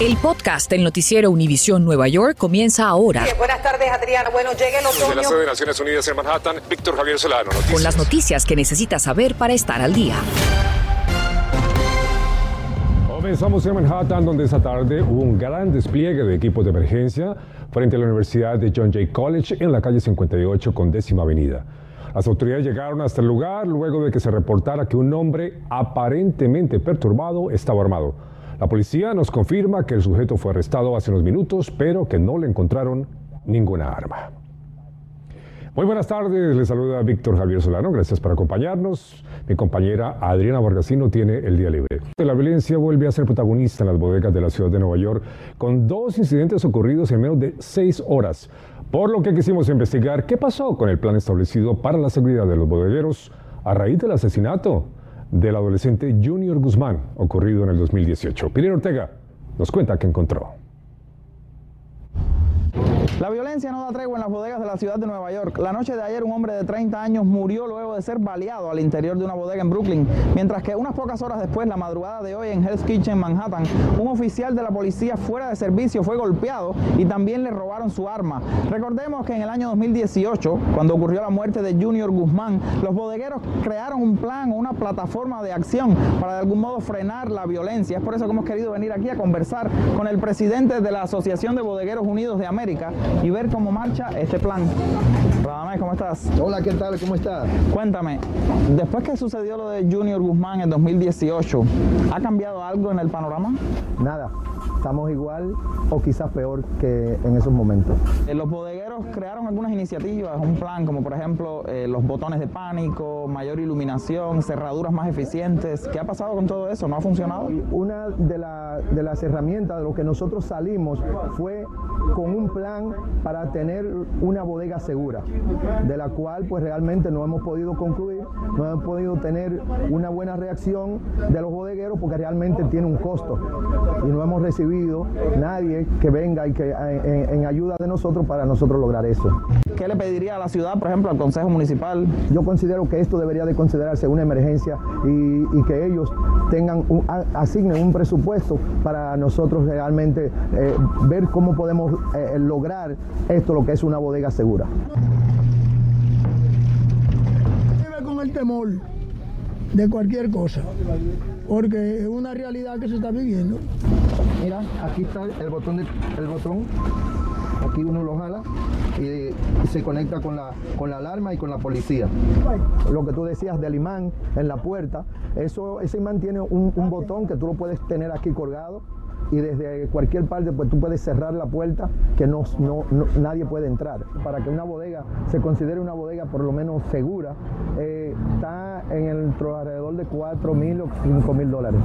El podcast del noticiero Univisión Nueva York comienza ahora. buenas tardes, Adriana. Bueno, llegue el otoño. De la sede de Naciones Unidas en Manhattan, Víctor Javier Solano. Noticias. Con las noticias que necesitas saber para estar al día. Comenzamos en Manhattan, donde esta tarde hubo un gran despliegue de equipos de emergencia frente a la Universidad de John Jay College en la calle 58 con décima avenida. Las autoridades llegaron hasta el lugar luego de que se reportara que un hombre aparentemente perturbado estaba armado. La policía nos confirma que el sujeto fue arrestado hace unos minutos, pero que no le encontraron ninguna arma. Muy buenas tardes, les saluda Víctor Javier Solano, gracias por acompañarnos. Mi compañera Adriana Vargasino tiene el día libre. La violencia vuelve a ser protagonista en las bodegas de la ciudad de Nueva York, con dos incidentes ocurridos en menos de seis horas, por lo que quisimos investigar qué pasó con el plan establecido para la seguridad de los bodegueros a raíz del asesinato del adolescente Junior Guzmán, ocurrido en el 2018. Pilar Ortega nos cuenta qué encontró. La violencia no da tregua en las bodegas de la ciudad de Nueva York. La noche de ayer un hombre de 30 años murió luego de ser baleado al interior de una bodega en Brooklyn, mientras que unas pocas horas después, la madrugada de hoy en Hell's Kitchen, Manhattan, un oficial de la policía fuera de servicio fue golpeado y también le robaron su arma. Recordemos que en el año 2018, cuando ocurrió la muerte de Junior Guzmán, los bodegueros crearon un plan o una plataforma de acción para de algún modo frenar la violencia. Es por eso que hemos querido venir aquí a conversar con el presidente de la Asociación de Bodegueros Unidos de América, y ver cómo marcha este plan. Radamés, ¿cómo estás? Hola, ¿qué tal? ¿Cómo estás? Cuéntame, después que sucedió lo de Junior Guzmán en 2018, ¿ha cambiado algo en el panorama? Nada, estamos igual o quizás peor que en esos momentos. Eh, los bodegueros crearon algunas iniciativas, un plan como por ejemplo eh, los botones de pánico, mayor iluminación, cerraduras más eficientes. ¿Qué ha pasado con todo eso? ¿No ha funcionado? Una de, de las herramientas de lo que nosotros salimos fue con un plan para tener una bodega segura, de la cual pues realmente no hemos podido concluir, no hemos podido tener una buena reacción de los bodegueros porque realmente tiene un costo y no hemos recibido nadie que venga y que eh, en, ayuda de nosotros para nosotros lograr eso. ¿Qué le pediría a la ciudad, por ejemplo, al Consejo Municipal? Yo considero que esto debería de considerarse una emergencia y, que ellos tengan asignen un presupuesto para nosotros realmente eh, ver cómo podemos eh, lograr esto, lo que es una bodega segura. Vive con el temor de cualquier cosa, porque es una realidad que se está viviendo. Mira, aquí está el botón, el botón aquí uno lo jala y, se conecta con la, con la alarma y con la policía. Lo que tú decías del imán en la puerta, eso, ese imán tiene un, un botón que tú lo puedes tener aquí colgado y desde cualquier parte pues tú puedes cerrar la puerta que no, no, nadie puede entrar. Para que una bodega se considere una bodega por lo menos segura, eh, está en el alrededor de 4 mil o 5 mil dólares.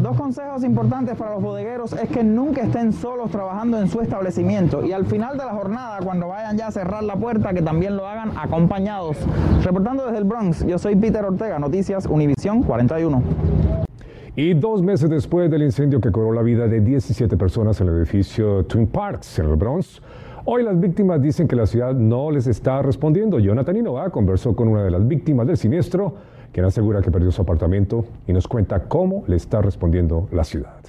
Dos consejos importantes para los bodegueros es que nunca estén solos trabajando en su establecimiento y al final de la jornada, cuando vayan ya a cerrar la puerta, que también lo hagan acompañados. Reportando desde el Bronx, yo soy Peter Ortega, Noticias Univisión 41. Y dos meses después del incendio que cobró la vida de 17 personas en el edificio Twin Parks en el Bronx, hoy las víctimas dicen que la ciudad no les está respondiendo. Jonathan Inova conversó con una de las víctimas del siniestro, quien asegura que perdió su apartamento y nos cuenta cómo le está respondiendo la ciudad.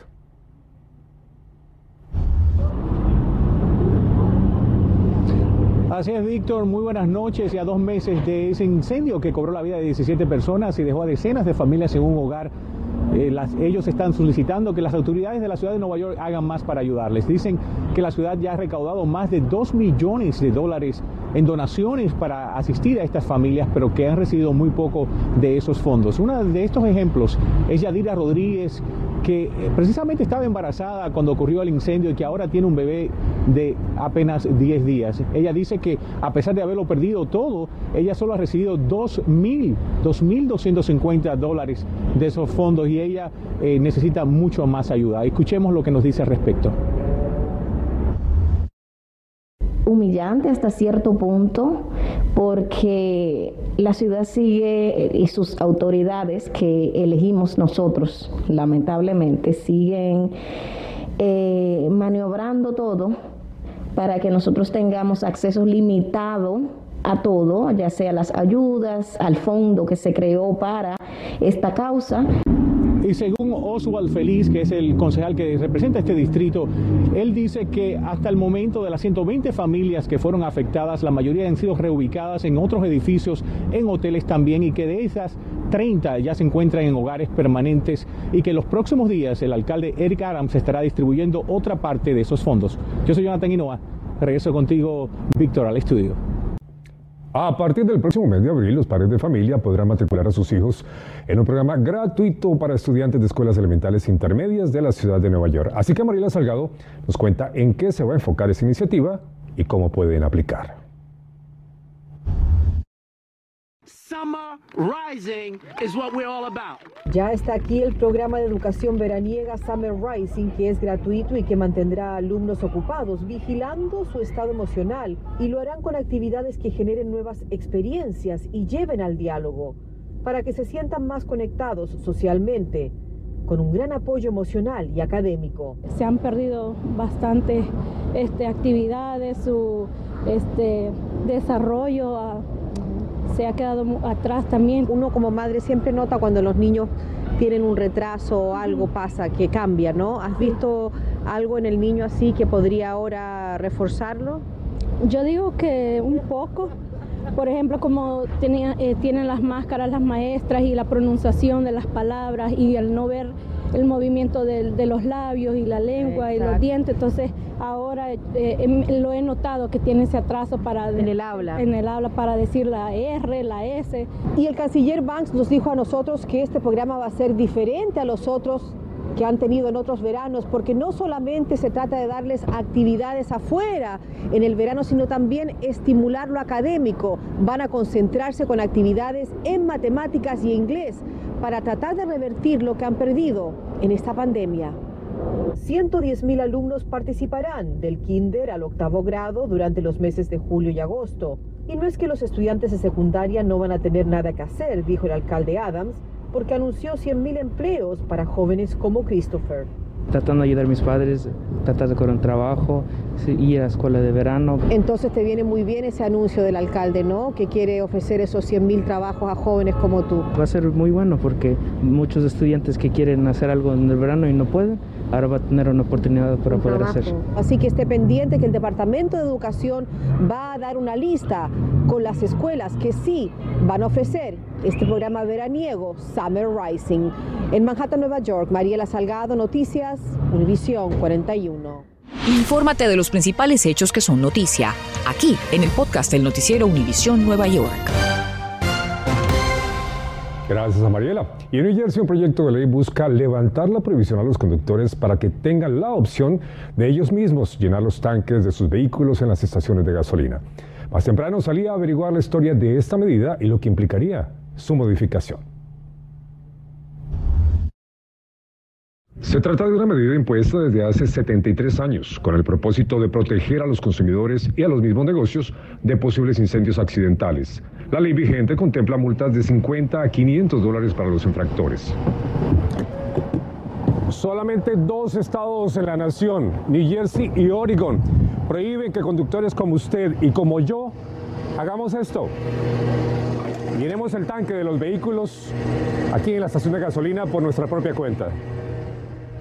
Así es, Víctor. Muy buenas noches. Ya dos meses de ese incendio que cobró la vida de 17 personas y dejó a decenas de familias en un hogar eh, ellos están solicitando que las autoridades de la ciudad de Nueva York hagan más para ayudarles. Dicen que la ciudad ya ha recaudado más de 2 millones de dólares en donaciones para asistir a estas familias, pero que han recibido muy poco de esos fondos. Uno de estos ejemplos es Yadira Rodríguez, que eh, precisamente estaba embarazada cuando ocurrió el incendio y que ahora tiene un bebé de apenas 10 días. Ella dice que a pesar de haberlo perdido todo, ella solo ha recibido 2.000, 2.250 dólares de esos fondos y ella eh, necesita mucho más ayuda. Escuchemos lo que nos dice al respecto humillante hasta cierto punto porque la ciudad sigue eh, y sus autoridades que elegimos nosotros, lamentablemente, siguen eh, maniobrando todo para que nosotros tengamos acceso limitado a todo, ya sea las ayudas, al fondo que se creó para esta causa. Y según Oswald Feliz, que es el concejal que representa este distrito, él dice que hasta el momento de las 120 familias que fueron afectadas, la mayoría han sido reubicadas en otros edificios, en hoteles también, y que de esas 30 ya se encuentran en hogares permanentes y que los próximos días el alcalde Eric Adams estará distribuyendo otra parte de esos fondos. Yo soy Jonathan Hinoa, regreso contigo, Víctor, al estudio. A partir del próximo mes de abril, los padres de familia podrán matricular a sus hijos en un programa gratuito para estudiantes de escuelas elementales intermedias de la ciudad de Nueva York. Así que Mariela Salgado nos cuenta en qué se va a enfocar esa iniciativa y cómo pueden aplicar. Ya está aquí el programa de educación veraniega Summer Rising, que es gratuito y que mantendrá a alumnos ocupados, vigilando su estado emocional, y lo harán con actividades que generen nuevas experiencias y lleven al diálogo, para que se sientan más conectados socialmente, con un gran apoyo emocional y académico. Se han perdido bastantes este, actividades, su este, desarrollo se ha quedado atrás también. Uno como madre siempre nota cuando los niños tienen un retraso o algo pasa, que cambia, ¿no? ¿Has visto algo en el niño así que podría ahora reforzarlo? Yo digo que un poco. Por ejemplo, como tenía, eh, tienen las máscaras las maestras y la pronunciación de las palabras y el no ver el movimiento de, los labios y la lengua y los dientes. Entonces ahora eh, em, lo he notado que tiene ese atraso para en el habla. En el habla para decir la R, la S. Y el canciller Banks nos dijo a nosotros que este programa va a ser diferente a los otros que han tenido en otros veranos, porque no solamente se trata de darles actividades afuera en el verano, sino también estimular lo académico. Van a concentrarse con actividades en matemáticas y inglés para tratar de revertir lo que han perdido en esta pandemia. 110.000 alumnos participarán del kinder al octavo grado durante los meses de julio y agosto. Y no es que los estudiantes de secundaria no van a tener nada que hacer, dijo el alcalde Adams, porque anunció 100.000 empleos para jóvenes como Christopher tratando de ayudar a mis padres, tratar de correr un trabajo, ir a la escuela de verano. Entonces te viene muy bien ese anuncio del alcalde, ¿no? Que quiere ofrecer esos 100 mil trabajos a jóvenes como tú. Va a ser muy bueno porque muchos estudiantes que quieren hacer algo en el verano y no pueden, ahora va a tener una oportunidad para poder hacer. Así que esté pendiente que el Departamento de Educación va a dar una lista con las escuelas que sí van a ofrecer este programa veraniego Summer Rising. En Manhattan, Nueva York, Mariela Salgado, Noticias, Univisión 41. Infórmate de los principales hechos que son noticia, aquí en el podcast del noticiero Univisión Nueva York. Gracias a Mariela. Y en New Jersey un proyecto de ley busca levantar la prohibición a los conductores para que tengan la opción de ellos mismos llenar los tanques de sus vehículos en las estaciones de gasolina. Más temprano salía a averiguar la historia de esta medida y lo que implicaría su modificación. Se trata de una medida impuesta desde hace 73 años con el propósito de proteger a los consumidores y a los mismos negocios de posibles incendios accidentales. La ley vigente contempla multas de 50 a 500 dólares para los infractores. Solamente dos estados en la nación, New Jersey y Oregon, prohíben que conductores como usted y como yo hagamos esto. Llenemos el tanque de los vehículos aquí en la estación de gasolina por nuestra propia cuenta.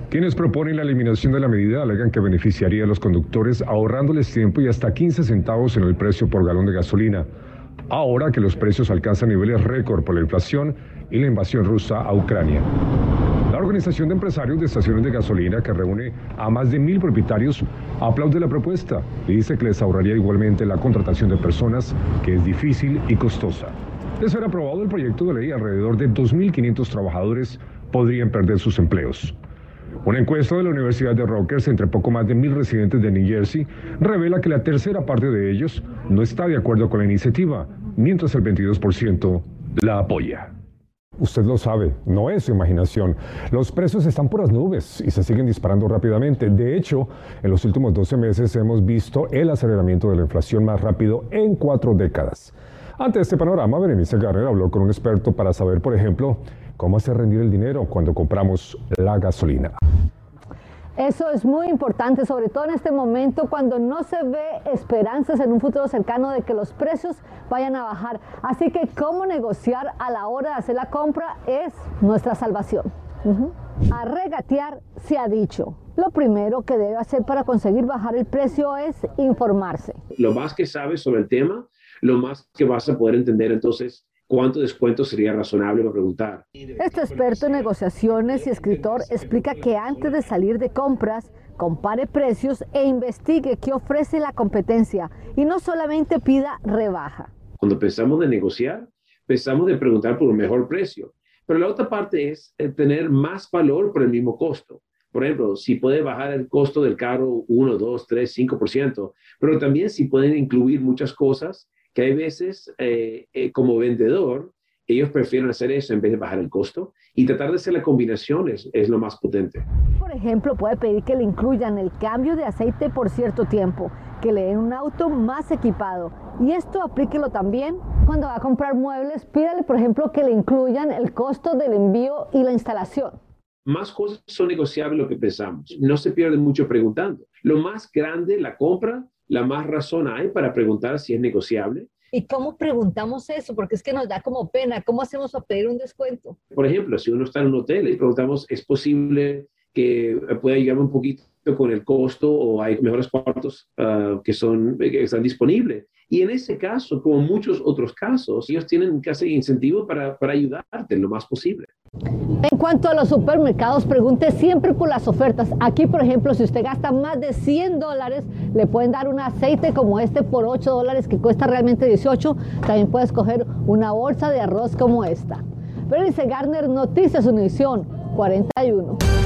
Quienes proponen la eliminación de la medida alegan que beneficiaría a los conductores ahorrándoles tiempo y hasta 15 centavos en el precio por galón de gasolina, ahora que los precios alcanzan niveles récord por la inflación y la invasión rusa a Ucrania. La Organización de Empresarios de Estaciones de Gasolina, que reúne a más de mil propietarios, aplaude la propuesta y dice que les ahorraría igualmente la contratación de personas, que es difícil y costosa. De ser aprobado el proyecto de ley, alrededor de 2.500 trabajadores podrían perder sus empleos. Una encuesta de la Universidad de Rutgers entre poco más de mil residentes de New Jersey revela que la tercera parte de ellos no está de acuerdo con la iniciativa, mientras el 22% la apoya. Usted lo sabe, no es su imaginación. Los precios están por las nubes y se siguen disparando rápidamente. De hecho, en los últimos 12 meses hemos visto el aceleramiento de la inflación más rápido en cuatro décadas. Ante este panorama, Berenice Garner habló con un experto para saber, por ejemplo, cómo hacer rendir el dinero cuando compramos la gasolina. Eso es muy importante, sobre todo en este momento cuando no se ve esperanzas en un futuro cercano de que los precios vayan a bajar. Así que cómo negociar a la hora de hacer la compra es nuestra salvación. A regatear se ha dicho. Lo primero que debe hacer para conseguir bajar el precio es informarse. Lo más que sabes sobre el tema, lo más que vas a poder entender entonces cuánto descuento sería razonable para preguntar. Este experto en negociaciones y escritor explica que antes de salir de compras, compare precios e investigue qué ofrece la competencia y no solamente pida rebaja. Cuando pensamos de negociar, pensamos de preguntar por un mejor precio. Pero la otra parte es eh, tener más valor por el mismo costo. Por ejemplo, si puede bajar el costo del carro 1, 2, 3, 5%, pero también si pueden incluir muchas cosas que hay veces eh, eh, como vendedor, ellos prefieren hacer eso en vez de bajar el costo y tratar de hacer la combinación es, es lo más potente. Por ejemplo, puede pedir que le incluyan el cambio de aceite por cierto tiempo, que le den un auto más equipado. Y esto aplíquelo también cuando va a comprar muebles, pídale, por ejemplo, que le incluyan el costo del envío y la instalación. Más cosas son negociables lo que pensamos. No se pierde mucho preguntando. Lo más grande, la compra, la más razón hay para preguntar si es negociable. ¿Y cómo preguntamos eso? Porque es que nos da como pena. ¿Cómo hacemos para pedir un descuento? Por ejemplo, si uno está en un hotel y preguntamos, ¿es posible que pueda ayudarme un poquito con el costo o hay mejores cuartos ah, que, son, que están disponibles? Y en ese caso, como muchos otros casos, ellos tienen casi incentivo para, para ayudarte lo más posible. En cuanto a los supermercados, pregunte siempre por las ofertas. Aquí, por ejemplo, si usted gasta más de 100 dólares, le pueden dar un aceite como este por 8 dólares que cuesta realmente 18. También puede escoger una bolsa de arroz como esta. Berenice Garner, Noticias Univisión 41.